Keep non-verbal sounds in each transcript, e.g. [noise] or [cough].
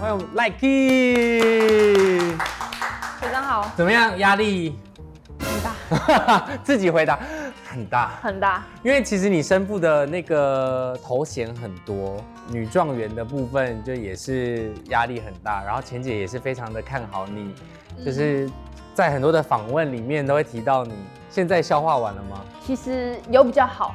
欢迎赖 key，学长好，怎么样？压力？很大。[laughs] 自己回答。很大，很大，因为其实你身负的那个头衔很多，女状元的部分就也是压力很大，然后钱姐也是非常的看好你，就是在很多的访问里面都会提到你。现在消化完了吗？其实有比较好，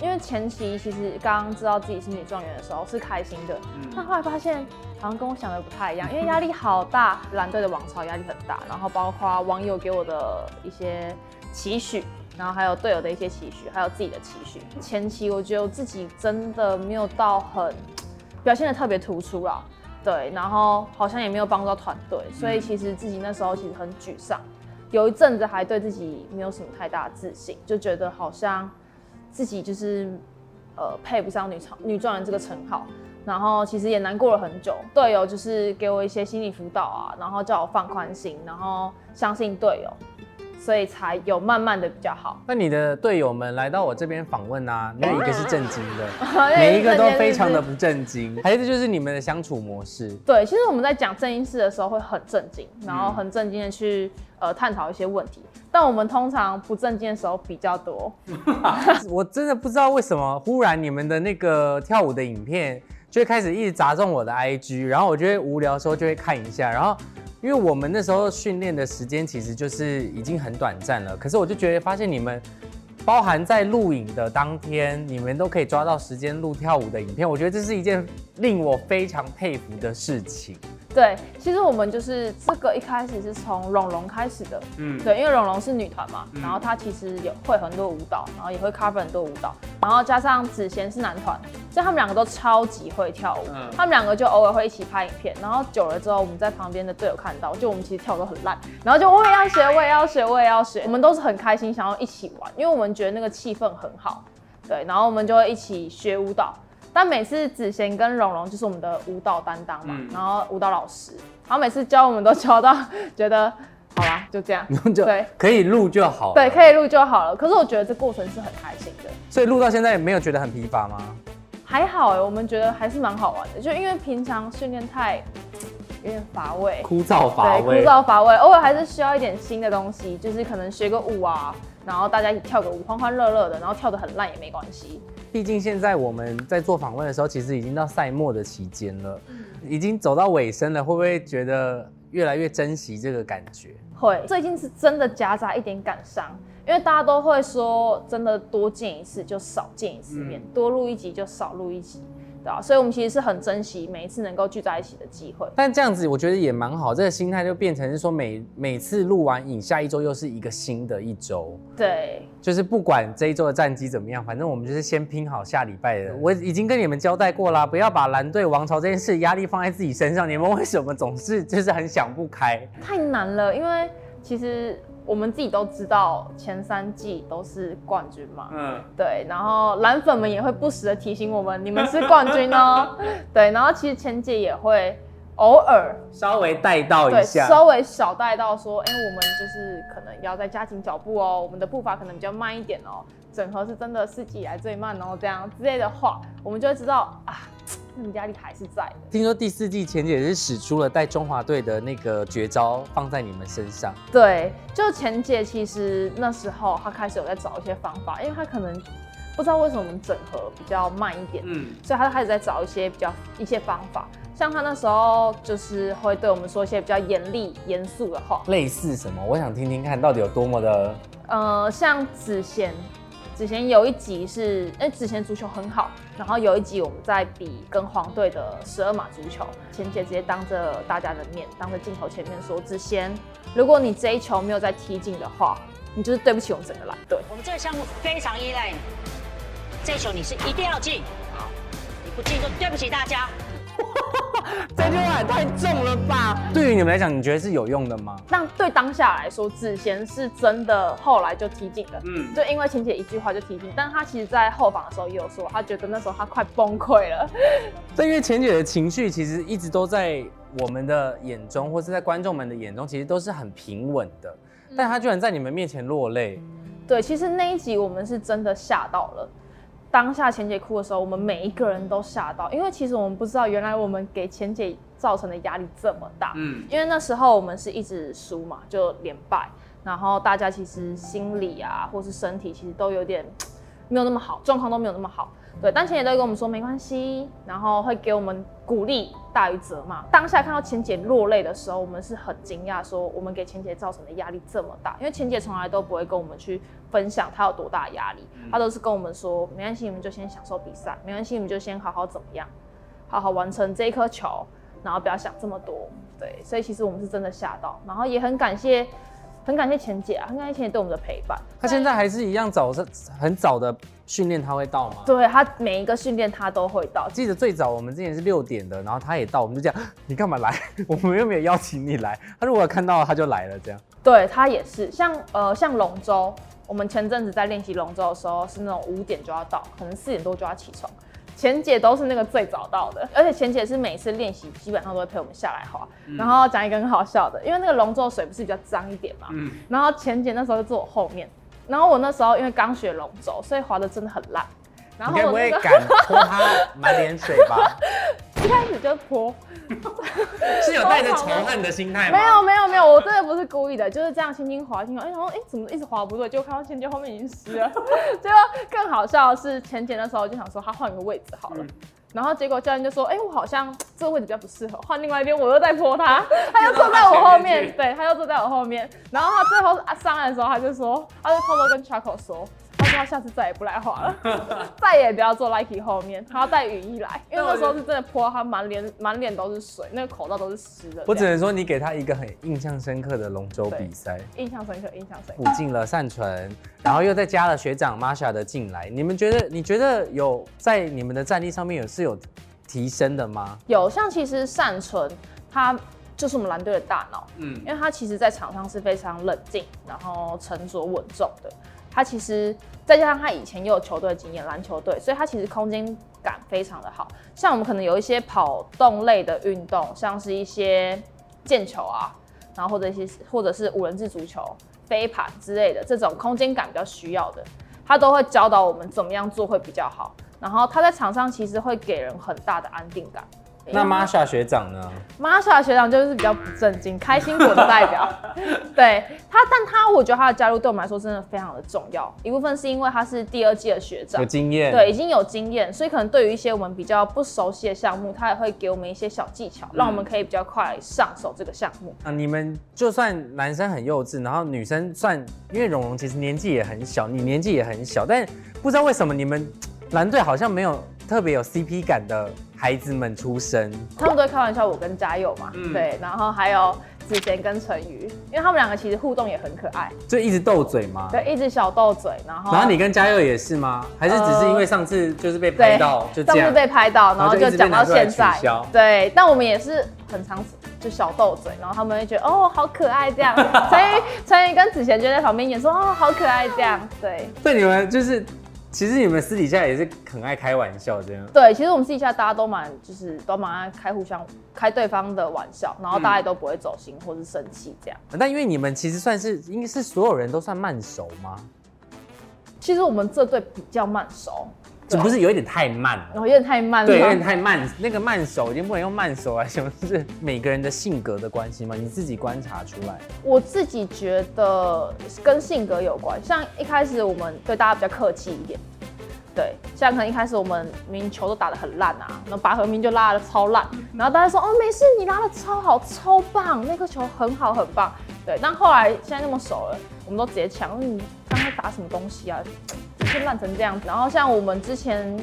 因为前期其实刚刚知道自己是女状元的时候是开心的，但后来发现好像跟我想的不太一样，因为压力好大，蓝队的王朝压力很大，然后包括网友给我的一些期许，然后还有队友的一些期许，还有自己的期许。前期我觉得我自己真的没有到很表现的特别突出啦，对，然后好像也没有帮助到团队，所以其实自己那时候其实很沮丧。有一阵子还对自己没有什么太大的自信，就觉得好像自己就是呃配不上女超女状元这个称号，然后其实也难过了很久。队友就是给我一些心理辅导啊，然后叫我放宽心，然后相信队友。所以才有慢慢的比较好。那你的队友们来到我这边访问啊，[laughs] 没有一个是正经的，[laughs] 每一个都非常的不正经。还是就是你们的相处模式？对，其实我们在讲正经事的时候会很正经，然后很正经的去呃探讨一些问题。但我们通常不正经的时候比较多。[laughs] 我真的不知道为什么，忽然你们的那个跳舞的影片就会开始一直砸中我的 IG，然后我就会无聊的时候就会看一下，然后。因为我们那时候训练的时间其实就是已经很短暂了，可是我就觉得发现你们，包含在录影的当天，你们都可以抓到时间录跳舞的影片，我觉得这是一件令我非常佩服的事情。对，其实我们就是这个一开始是从蓉蓉开始的，嗯，对，因为蓉蓉是女团嘛，然后她其实有会很多舞蹈，然后也会 cover 很多舞蹈，然后加上子贤是男团，所以他们两个都超级会跳舞，他们两个就偶尔会一起拍影片，然后久了之后，我们在旁边的队友看到，就我们其实跳都很烂，然后就我也要学，我也要学，我也要学，我们都是很开心，想要一起玩，因为我们觉得那个气氛很好，对，然后我们就会一起学舞蹈。但每次子贤跟蓉蓉就是我们的舞蹈担当嘛，然后舞蹈老师，然后每次教我们都教到觉得好啦，就这样，[laughs] 对，可以录就好，对，可以录就好了。可是我觉得这过程是很开心的，所以录到现在也没有觉得很疲乏吗？还好哎，我们觉得还是蛮好玩的，就因为平常训练太有点乏味，枯燥乏味，枯燥乏味，偶尔还是需要一点新的东西，就是可能学个舞啊，然后大家一起跳个舞，欢欢乐乐的，然后跳得很烂也没关系。毕竟现在我们在做访问的时候，其实已经到赛末的期间了，已经走到尾声了。会不会觉得越来越珍惜这个感觉？会，最近是真的夹杂一点感伤，因为大家都会说，真的多见一次就少见一次面，多录一集就少录一集。所以，我们其实是很珍惜每一次能够聚在一起的机会。但这样子，我觉得也蛮好。这个心态就变成是说，每每次录完影，下一周又是一个新的一周。对，就是不管这一周的战绩怎么样，反正我们就是先拼好下礼拜的。我已经跟你们交代过啦，不要把蓝队王朝这件事压力放在自己身上。你们为什么总是就是很想不开？太难了，因为其实。我们自己都知道前三季都是冠军嘛，嗯，对，然后蓝粉们也会不时的提醒我们，你们是冠军哦，[laughs] 对，然后其实前姐也会偶尔稍微带到一下，稍微小带到说，哎，我们就是可能要再加紧脚步哦，我们的步伐可能比较慢一点哦，整合是真的四季以来最慢哦，这样之类的话，我们就会知道啊。那种压力还是在的。听说第四季前姐是使出了带中华队的那个绝招，放在你们身上。对，就前姐其实那时候她开始有在找一些方法，因为她可能不知道为什么我们整合比较慢一点，嗯，所以她开始在找一些比较一些方法。像她那时候就是会对我们说一些比较严厉严肃的话，类似什么？我想听听看到底有多么的。呃，像子贤。之前有一集是，哎，之前足球很好，然后有一集我们在比跟黄队的十二码足球，前姐直接当着大家的面，当着镜头前面说：“子贤，如果你这一球没有再踢进的话，你就是对不起我们整个蓝队。我们这个项目非常依赖你，这球你是一定要进，好，你不进就对不起大家。”这句话也太重了吧！对于你们来讲，你觉得是有用的吗？那对当下来说，子贤是真的后来就提醒了。嗯，就因为晴姐一句话就提醒，但他其实在后访的时候也有说，他觉得那时候他快崩溃了。但因为钱姐的情绪其实一直都在我们的眼中，或是在观众们的眼中，其实都是很平稳的。但他居然在你们面前落泪。对，其实那一集我们是真的吓到了。当下钱姐哭的时候，我们每一个人都吓到，因为其实我们不知道，原来我们给钱姐造成的压力这么大。嗯，因为那时候我们是一直输嘛，就连败，然后大家其实心理啊，或是身体其实都有点没有那么好，状况都没有那么好。对，但前姐都跟我们说没关系，然后会给我们鼓励大于责骂。当下看到钱姐落泪的时候，我们是很惊讶，说我们给钱姐造成的压力这么大，因为钱姐从来都不会跟我们去分享她有多大压力，她都是跟我们说没关系，你们就先享受比赛，没关系，你们就先好好怎么样，好好完成这一颗球，然后不要想这么多。对，所以其实我们是真的吓到，然后也很感谢。很感谢钱姐啊，很感谢钱姐对我们的陪伴。她现在还是一样早上很早的训练，她会到吗？对，她每一个训练她都会到。记得最早我们之前是六点的，然后她也到，我们就讲 [gasps] 你干嘛来？[laughs] 我们又没有邀请你来。她如果看到她就来了，这样。对她也是，像呃像龙舟，我们前阵子在练习龙舟的时候是那种五点就要到，可能四点多就要起床。钱姐都是那个最早到的，而且前姐是每次练习基本上都会陪我们下来滑。然后讲一个很好笑的，因为那个龙舟水不是比较脏一点嘛，然后前姐那时候就坐我后面，然后我那时候因为刚学龙舟，所以滑的真的很烂。然后我不会敢泼他满脸水吧？[laughs] [laughs] [laughs] 一开始就泼，[laughs] 是有带着仇恨的心态吗？没有没有没有，我真的不是故意的，就是这样轻轻滑，轻轻。哎，然后哎，怎么一直滑不对？就看到钱姐后面已经湿了。[laughs] 结果更好笑的是，前姐的时候就想说，他换个位置好了。然后结果教练就说，哎，我好像这个位置比较不适合，换另外一边。我又在泼他，[laughs] 他又坐在我后面，对他又坐在我后面。然后他最后上来的时候，他就说，他就偷偷跟 Chaco 说。他下次再也不来滑了，[laughs] 再也不要坐 Nike 后面，他要带雨衣来，[laughs] 因为那时候是真的泼他满脸满脸都是水，那个口罩都是湿的。我只能说你给他一个很印象深刻的龙舟比赛，印象深刻，印象深刻。补进了善存，然后又再加了学长 Masha 的进来，你们觉得你觉得有在你们的战力上面有是有提升的吗？有，像其实善存他就是我们蓝队的大脑，嗯，因为他其实在场上是非常冷静，然后沉着稳重的。他其实再加上他以前也有球队经验，篮球队，所以他其实空间感非常的好。像我们可能有一些跑动类的运动，像是一些毽球啊，然后或者一些或者是五人制足球、飞盘之类的这种空间感比较需要的，他都会教导我们怎么样做会比较好。然后他在场上其实会给人很大的安定感。那 Masha 学长呢？Masha 学长就是比较不正经、[laughs] 开心果的代表。[laughs] 对他，但他我觉得他的加入对我们来说真的非常的重要。一部分是因为他是第二季的学长，有经验，对，已经有经验，所以可能对于一些我们比较不熟悉的项目，他也会给我们一些小技巧，让我们可以比较快上手这个项目。啊，你们就算男生很幼稚，然后女生算，因为蓉蓉其实年纪也很小，你年纪也很小，但不知道为什么你们蓝队好像没有特别有 CP 感的。孩子们出生，他们都会开玩笑，我跟嘉佑嘛，对，然后还有子贤跟陈瑜，因为他们两个其实互动也很可爱，就一直斗嘴嘛？对，一直小斗嘴，然后然后你跟嘉佑也是吗？还是只是因为上次就是被拍到，就上次被拍到，然后就讲到现在，对，但我们也是很常就小斗嘴，然后他们会觉得哦好可爱这样，陈瑜陈瑜跟子贤就在旁边演说哦好可爱这样，对，对你们就是。其实你们私底下也是很爱开玩笑，这样。对，其实我们私底下大家都蛮，就是都蛮爱开互相开对方的玩笑，然后大家都不会走心或是生气这样。但因为你们其实算是，应该是所有人都算慢熟吗？其实我们这队比较慢熟。这不是有一点太慢了？有点太慢，对，有点太慢。那个慢熟已经不能用慢熟来形容，是每个人的性格的关系吗？你自己观察出来？我自己觉得跟性格有关。像一开始我们对大家比较客气一点，对，像可能一开始我们明球都打得很烂啊，那拔河明就拉的超烂，然后大家说哦没事，你拉的超好，超棒，那颗球很好很棒。对，但后来现在那么熟了，我们都直接抢，你刚才打什么东西啊？就烂成这样子，然后像我们之前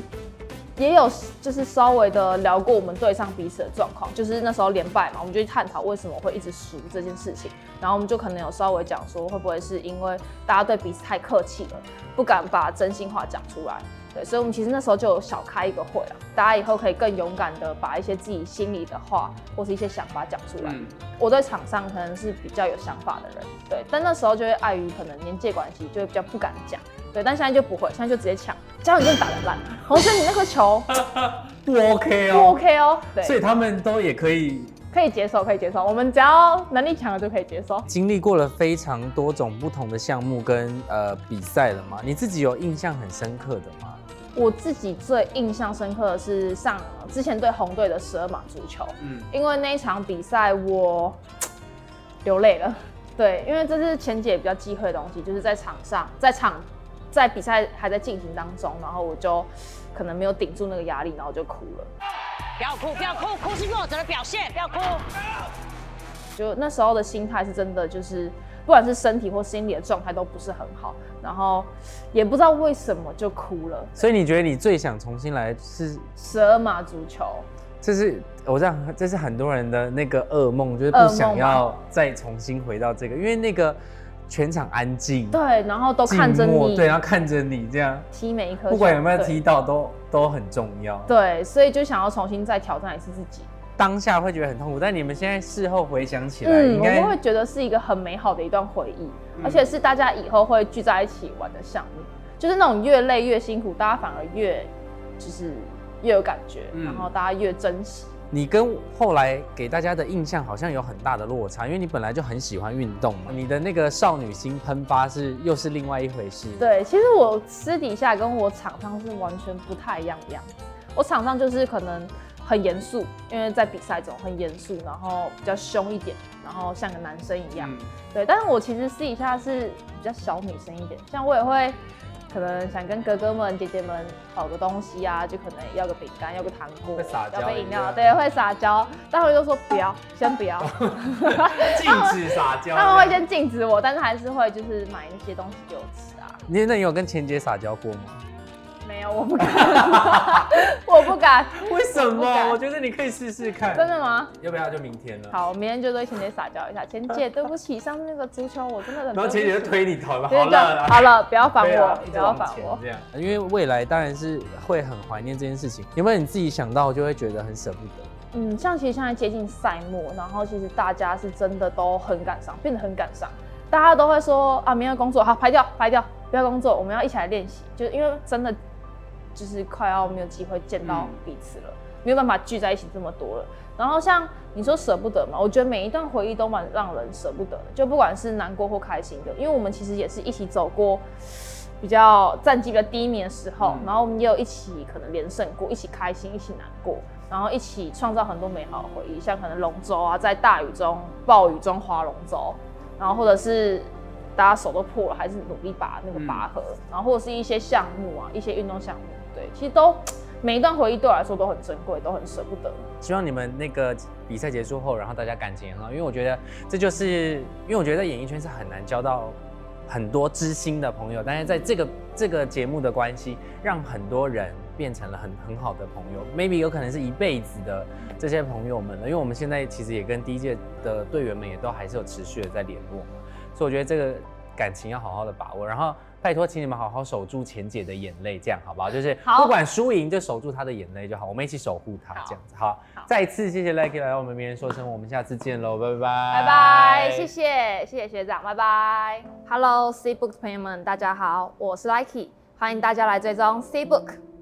也有就是稍微的聊过我们队上彼此的状况，就是那时候连败嘛，我们就去探讨为什么会一直输这件事情，然后我们就可能有稍微讲说会不会是因为大家对彼此太客气了，不敢把真心话讲出来，对，所以我们其实那时候就有小开一个会啊，大家以后可以更勇敢的把一些自己心里的话或是一些想法讲出来。我在场上可能是比较有想法的人，对，但那时候就会碍于可能年纪关系，就会比较不敢讲。对，但现在就不会，现在就直接抢。加油，你打得烂。洪生，你那颗球 [laughs] 不 OK 哦，不 OK 哦。对，所以他们都也可以，可以接受，可以接受。我们只要能力强了就可以接受。经历过了非常多种不同的项目跟呃比赛了嘛，你自己有印象很深刻的吗？我自己最印象深刻的是上之前对红队的十二码足球，嗯，因为那一场比赛我流泪了。对，因为这是前姐比较忌讳的东西，就是在场上，在场在比赛还在进行当中，然后我就可能没有顶住那个压力，然后就哭了。不要哭，不要哭，哭是弱者的表现，不要哭。就那时候的心态是真的，就是不管是身体或心理的状态都不是很好，然后也不知道为什么就哭了。所以你觉得你最想重新来是？十二码足球，这是我这样，这是很多人的那个噩梦，就是不想要再重新回到这个，因为那个全场安静，对，然后都看着你，对，然后看着你这样，踢每一颗球，不管有没有踢到，都都很重要。对，所以就想要重新再挑战一次自己。当下会觉得很痛苦，但你们现在事后回想起来，嗯，我们会觉得是一个很美好的一段回忆，而且是大家以后会聚在一起玩的项目，就是那种越累越辛苦，大家反而越就是越有感觉，嗯然后大家越珍惜。你跟后来给大家的印象好像有很大的落差，因为你本来就很喜欢运动嘛，你的那个少女心喷发是又是另外一回事。，对，其实我私底下跟我场上是完全不太一样的样子。我场上就是可能很严肃，因为在比赛中很严肃，然后比较凶一点，然后像个男生一样。对，但是我其实私底下是比较小女生一点，像我也会可能想跟哥哥们、姐姐们讨个东西啊，就可能要个饼干，要个糖果，会撒娇要杯饮料，对，会撒娇。但他们就说不要，先不要，禁止撒娇。[laughs] 他们会先禁止我，但是还是会就是买那些东西给我吃啊。你那你有跟钱姐撒娇过吗？我不敢，[laughs] 我不敢，为什么？我觉得你可以试试看。真的吗？要不要就明天了？好，我明天就对钱姐撒娇一下。钱姐，对不起，上次那个足球我真的很。然后钱姐就推你头了，对不起，好了，好了，不要烦我，不要烦我。这样。因为未来当然是会很怀念这件事情，有没有你自己想到就会觉得很舍不得？嗯，像其实现在接近赛末，然后其实大家是真的都很感伤，变得很感伤。大家都会说啊，明天要工作，好排掉排掉，不要工作，我们要一起来练习。就是因为真的就是快要没有机会见到彼此了，没有办法聚在一起这么多了。然后像你说舍不得嘛，我觉得每一段回忆都蛮让人舍不得的，就不管是难过或开心的，因为我们其实也是一起走过比较战绩比较低迷的时候，然后我们也有一起可能连胜过，一起开心，一起难过，然后一起创造很多美好的回忆，像可能龙舟啊，在大雨中、暴雨中划龙舟，然后或者是大家手都破了，还是努力把那个拔河，然后或者是一些项目啊，一些运动项目，对，其实都每一段回忆对我来说都很珍贵，都很舍不得。希望你们那个比赛结束后，然后大家感情也很好，因为我觉得这就是，因为我觉得在演艺圈是很难交到很多知心的朋友，但是在这个这个节目的关系，让很多人变成了很很好的朋友，maybe 有可能是一辈子的这些朋友们了，因为我们现在其实也跟第一届的队员们也都还是有持续的在联络，所以我觉得这个感情要好好的把握，然后。拜托，请你们好好守住钱姐的眼泪，这样好不好？就是不管输赢，就守住她的眼泪就好。我们一起守护她，这样子好。好再次谢谢 Lucky 来到我们名人说声，我们下次见喽，拜拜，拜拜，谢谢谢谢学长，拜拜。Hello C Book 的朋友们，大家好，我是 Likey，欢迎大家来追踪 C Book。